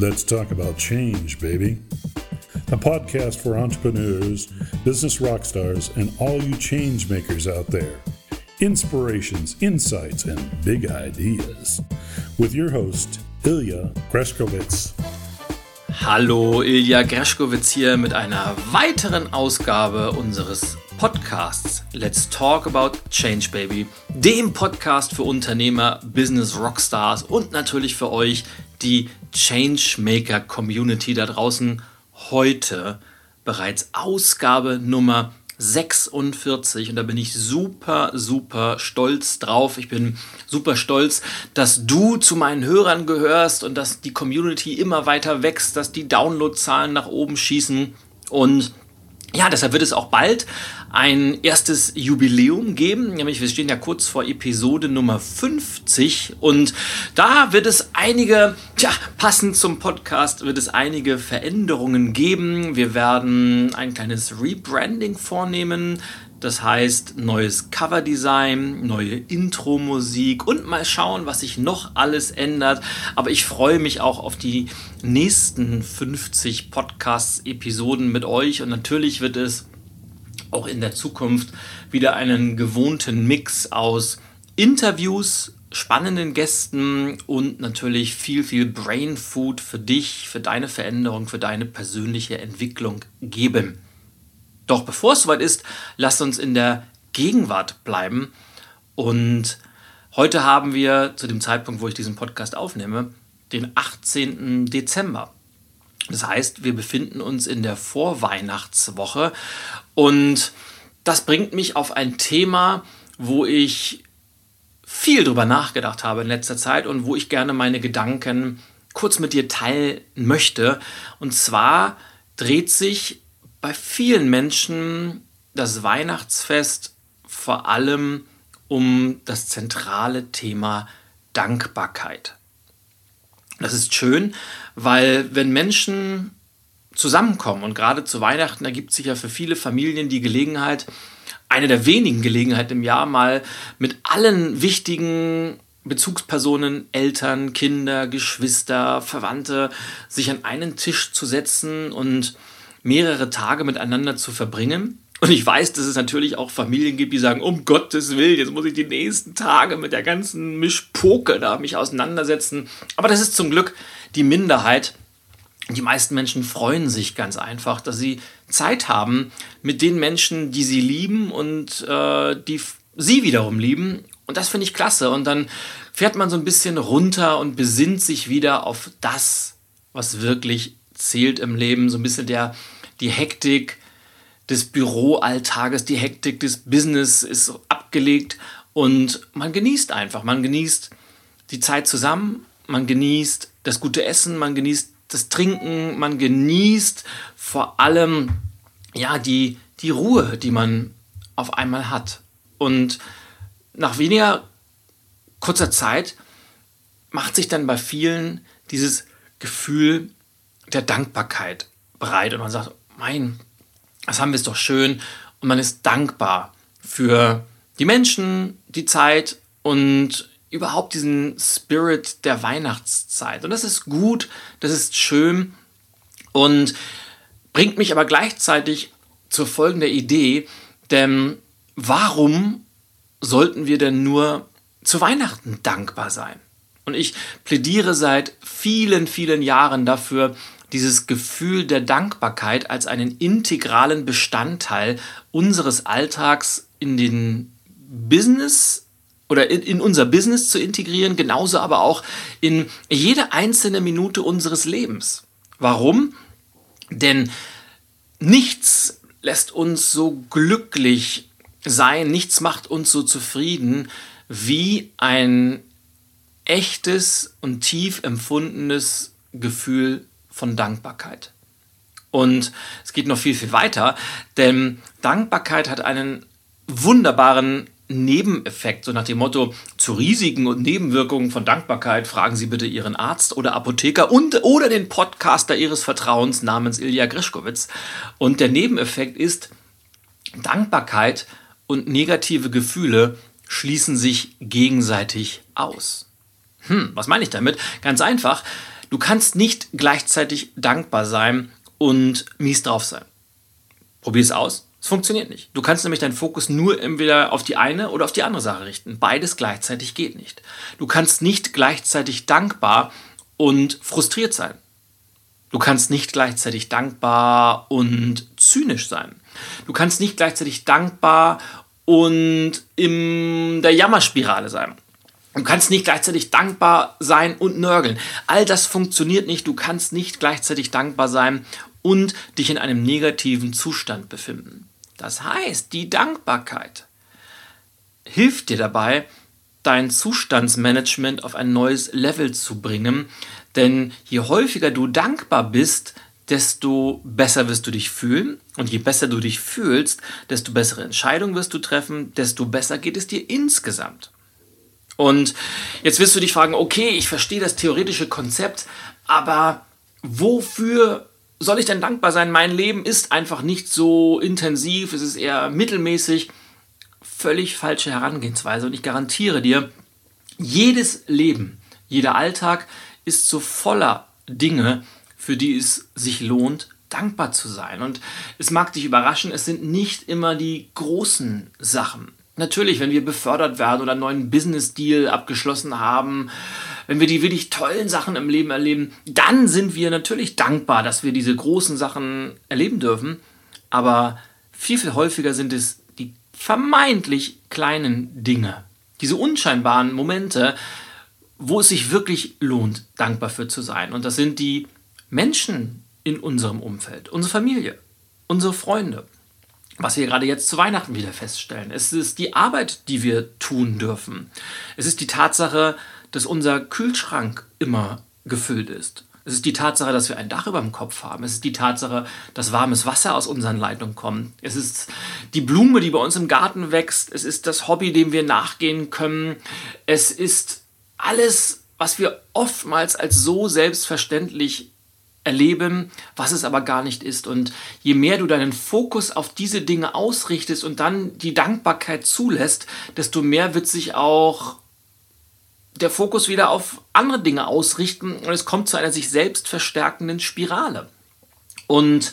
Let's talk about change, baby. A podcast for entrepreneurs, business rock stars, and all you change makers out there. Inspirations, insights, and big ideas. With your host, Ilya Greskowitz. Hallo, Ilja Greschkowitz hier mit einer weiteren Ausgabe unseres Podcasts Let's Talk About Change Baby, dem Podcast für Unternehmer, Business Rockstars und natürlich für euch, die Changemaker Community da draußen. Heute bereits Ausgabe Nummer 46 und da bin ich super, super stolz drauf. Ich bin super stolz, dass du zu meinen Hörern gehörst und dass die Community immer weiter wächst, dass die Downloadzahlen nach oben schießen und ja, deshalb wird es auch bald ein erstes Jubiläum geben, nämlich wir stehen ja kurz vor Episode Nummer 50 und da wird es einige, tja, passend zum Podcast wird es einige Veränderungen geben. Wir werden ein kleines Rebranding vornehmen, das heißt, neues Coverdesign, neue Intro-Musik und mal schauen, was sich noch alles ändert. Aber ich freue mich auch auf die nächsten 50 Podcast-Episoden mit euch und natürlich wird es auch in der Zukunft wieder einen gewohnten Mix aus Interviews, spannenden Gästen und natürlich viel, viel Brain Food für dich, für deine Veränderung, für deine persönliche Entwicklung geben. Doch bevor es soweit ist, lasst uns in der Gegenwart bleiben. Und heute haben wir zu dem Zeitpunkt, wo ich diesen Podcast aufnehme, den 18. Dezember. Das heißt, wir befinden uns in der Vorweihnachtswoche und das bringt mich auf ein Thema, wo ich viel drüber nachgedacht habe in letzter Zeit und wo ich gerne meine Gedanken kurz mit dir teilen möchte. Und zwar dreht sich bei vielen Menschen das Weihnachtsfest vor allem um das zentrale Thema Dankbarkeit. Das ist schön, weil wenn Menschen zusammenkommen und gerade zu Weihnachten ergibt sich ja für viele Familien die Gelegenheit, eine der wenigen Gelegenheiten im Jahr mal mit allen wichtigen Bezugspersonen, Eltern, Kinder, Geschwister, Verwandte, sich an einen Tisch zu setzen und mehrere Tage miteinander zu verbringen. Und ich weiß, dass es natürlich auch Familien gibt, die sagen, um Gottes Willen, jetzt muss ich die nächsten Tage mit der ganzen Mischpoke da mich auseinandersetzen. Aber das ist zum Glück die Minderheit. Die meisten Menschen freuen sich ganz einfach, dass sie Zeit haben mit den Menschen, die sie lieben und äh, die sie wiederum lieben. Und das finde ich klasse. Und dann fährt man so ein bisschen runter und besinnt sich wieder auf das, was wirklich zählt im Leben. So ein bisschen der, die Hektik des Büroalltages, die Hektik des Business ist abgelegt und man genießt einfach. Man genießt die Zeit zusammen, man genießt das gute Essen, man genießt das Trinken, man genießt vor allem ja die, die Ruhe, die man auf einmal hat. Und nach weniger kurzer Zeit macht sich dann bei vielen dieses Gefühl der Dankbarkeit breit und man sagt, mein, das haben wir es doch schön und man ist dankbar für die Menschen, die Zeit und überhaupt diesen Spirit der Weihnachtszeit. Und das ist gut, das ist schön und bringt mich aber gleichzeitig zur folgenden Idee, denn warum sollten wir denn nur zu Weihnachten dankbar sein? Und ich plädiere seit vielen, vielen Jahren dafür, dieses Gefühl der Dankbarkeit als einen integralen Bestandteil unseres Alltags in den Business oder in, in, unser Business zu integrieren, genauso aber auch in jede einzelne Minute unseres Lebens. Warum? Denn nichts lässt uns so glücklich sein, nichts macht uns so zufrieden wie ein echtes und tief empfundenes Gefühl von Dankbarkeit. Und es geht noch viel, viel weiter, denn Dankbarkeit hat einen wunderbaren Nebeneffekt, so nach dem Motto, zu Risiken und Nebenwirkungen von Dankbarkeit fragen Sie bitte Ihren Arzt oder Apotheker und oder den Podcaster Ihres Vertrauens namens Ilja Grischkowitz. Und der Nebeneffekt ist, Dankbarkeit und negative Gefühle schließen sich gegenseitig aus. Hm, was meine ich damit? Ganz einfach. Du kannst nicht gleichzeitig dankbar sein und mies drauf sein. Probier es aus. Es funktioniert nicht. Du kannst nämlich deinen Fokus nur entweder auf die eine oder auf die andere Sache richten. Beides gleichzeitig geht nicht. Du kannst nicht gleichzeitig dankbar und frustriert sein. Du kannst nicht gleichzeitig dankbar und zynisch sein. Du kannst nicht gleichzeitig dankbar und in der Jammerspirale sein. Du kannst nicht gleichzeitig dankbar sein und nörgeln. All das funktioniert nicht. Du kannst nicht gleichzeitig dankbar sein und dich in einem negativen Zustand befinden. Das heißt, die Dankbarkeit hilft dir dabei, dein Zustandsmanagement auf ein neues Level zu bringen. Denn je häufiger du dankbar bist, desto besser wirst du dich fühlen. Und je besser du dich fühlst, desto bessere Entscheidungen wirst du treffen, desto besser geht es dir insgesamt. Und jetzt wirst du dich fragen, okay, ich verstehe das theoretische Konzept, aber wofür soll ich denn dankbar sein? Mein Leben ist einfach nicht so intensiv, es ist eher mittelmäßig. Völlig falsche Herangehensweise. Und ich garantiere dir, jedes Leben, jeder Alltag ist so voller Dinge, für die es sich lohnt, dankbar zu sein. Und es mag dich überraschen, es sind nicht immer die großen Sachen. Natürlich, wenn wir befördert werden oder einen neuen Business-Deal abgeschlossen haben, wenn wir die wirklich tollen Sachen im Leben erleben, dann sind wir natürlich dankbar, dass wir diese großen Sachen erleben dürfen. Aber viel, viel häufiger sind es die vermeintlich kleinen Dinge, diese unscheinbaren Momente, wo es sich wirklich lohnt, dankbar für zu sein. Und das sind die Menschen in unserem Umfeld, unsere Familie, unsere Freunde, was wir gerade jetzt zu Weihnachten wieder feststellen. Es ist die Arbeit, die wir tun dürfen. Es ist die Tatsache, dass unser Kühlschrank immer gefüllt ist. Es ist die Tatsache, dass wir ein Dach über dem Kopf haben. Es ist die Tatsache, dass warmes Wasser aus unseren Leitungen kommt. Es ist die Blume, die bei uns im Garten wächst. Es ist das Hobby, dem wir nachgehen können. Es ist alles, was wir oftmals als so selbstverständlich erleben, was es aber gar nicht ist. Und je mehr du deinen Fokus auf diese Dinge ausrichtest und dann die Dankbarkeit zulässt, desto mehr wird sich auch der Fokus wieder auf andere Dinge ausrichten und es kommt zu einer sich selbst verstärkenden Spirale. Und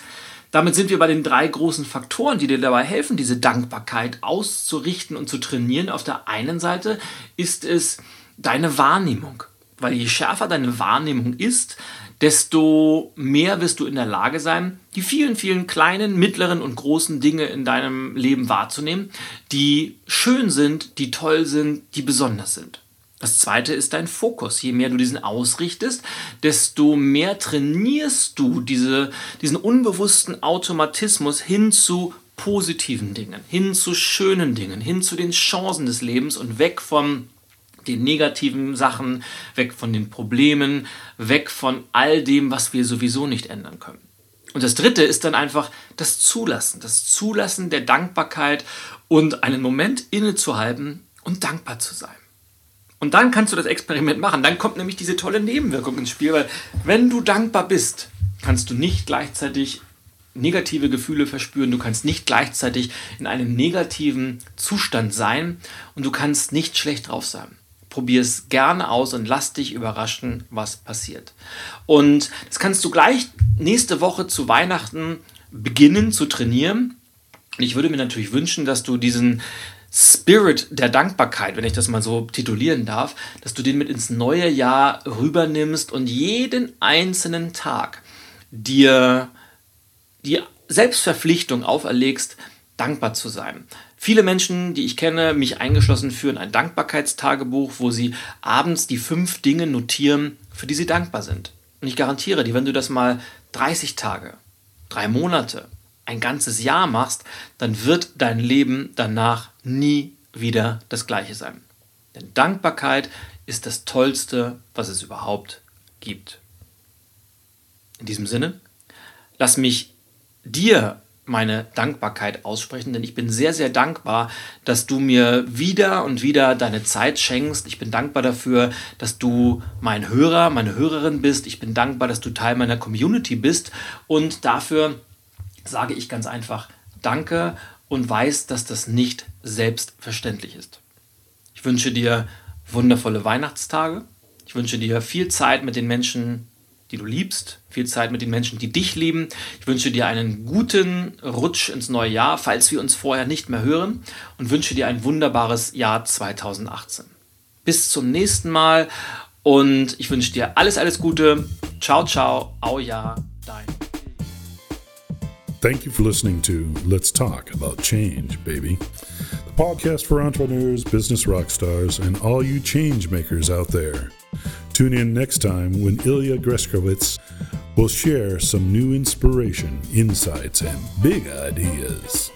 damit sind wir bei den drei großen Faktoren, die dir dabei helfen, diese Dankbarkeit auszurichten und zu trainieren. Auf der einen Seite ist es deine Wahrnehmung, weil je schärfer deine Wahrnehmung ist, desto mehr wirst du in der Lage sein, die vielen, vielen kleinen, mittleren und großen Dinge in deinem Leben wahrzunehmen, die schön sind, die toll sind, die besonders sind. Das zweite ist dein Fokus. Je mehr du diesen ausrichtest, desto mehr trainierst du diese, diesen unbewussten Automatismus hin zu positiven Dingen, hin zu schönen Dingen, hin zu den Chancen des Lebens und weg von den negativen Sachen, weg von den Problemen, weg von all dem, was wir sowieso nicht ändern können. Und das dritte ist dann einfach das Zulassen, das Zulassen der Dankbarkeit und einen Moment innezuhalten und dankbar zu sein. Und dann kannst du das Experiment machen. Dann kommt nämlich diese tolle Nebenwirkung ins Spiel, weil wenn du dankbar bist, kannst du nicht gleichzeitig negative Gefühle verspüren, du kannst nicht gleichzeitig in einem negativen Zustand sein und du kannst nicht schlecht drauf sein. Probier es gerne aus und lass dich überraschen, was passiert. Und das kannst du gleich nächste Woche zu Weihnachten beginnen zu trainieren. Ich würde mir natürlich wünschen, dass du diesen Spirit der Dankbarkeit, wenn ich das mal so titulieren darf, dass du den mit ins neue Jahr rübernimmst und jeden einzelnen Tag dir die Selbstverpflichtung auferlegst, dankbar zu sein. Viele Menschen, die ich kenne, mich eingeschlossen, führen ein Dankbarkeitstagebuch, wo sie abends die fünf Dinge notieren, für die sie dankbar sind. Und ich garantiere dir, wenn du das mal 30 Tage, drei Monate, ein ganzes Jahr machst, dann wird dein Leben danach nie wieder das gleiche sein. Denn Dankbarkeit ist das Tollste, was es überhaupt gibt. In diesem Sinne, lass mich dir meine Dankbarkeit aussprechen, denn ich bin sehr, sehr dankbar, dass du mir wieder und wieder deine Zeit schenkst. Ich bin dankbar dafür, dass du mein Hörer, meine Hörerin bist. Ich bin dankbar, dass du Teil meiner Community bist und dafür, sage ich ganz einfach Danke und weiß, dass das nicht selbstverständlich ist. Ich wünsche dir wundervolle Weihnachtstage. Ich wünsche dir viel Zeit mit den Menschen, die du liebst, viel Zeit mit den Menschen, die dich lieben. Ich wünsche dir einen guten Rutsch ins neue Jahr, falls wir uns vorher nicht mehr hören und wünsche dir ein wunderbares Jahr 2018. Bis zum nächsten Mal und ich wünsche dir alles, alles Gute. Ciao, ciao, au ja, dein. Thank you for listening to Let's Talk About Change, baby. The podcast for entrepreneurs, business rock and all you change makers out there. Tune in next time when Ilya Greskowitz will share some new inspiration, insights, and big ideas.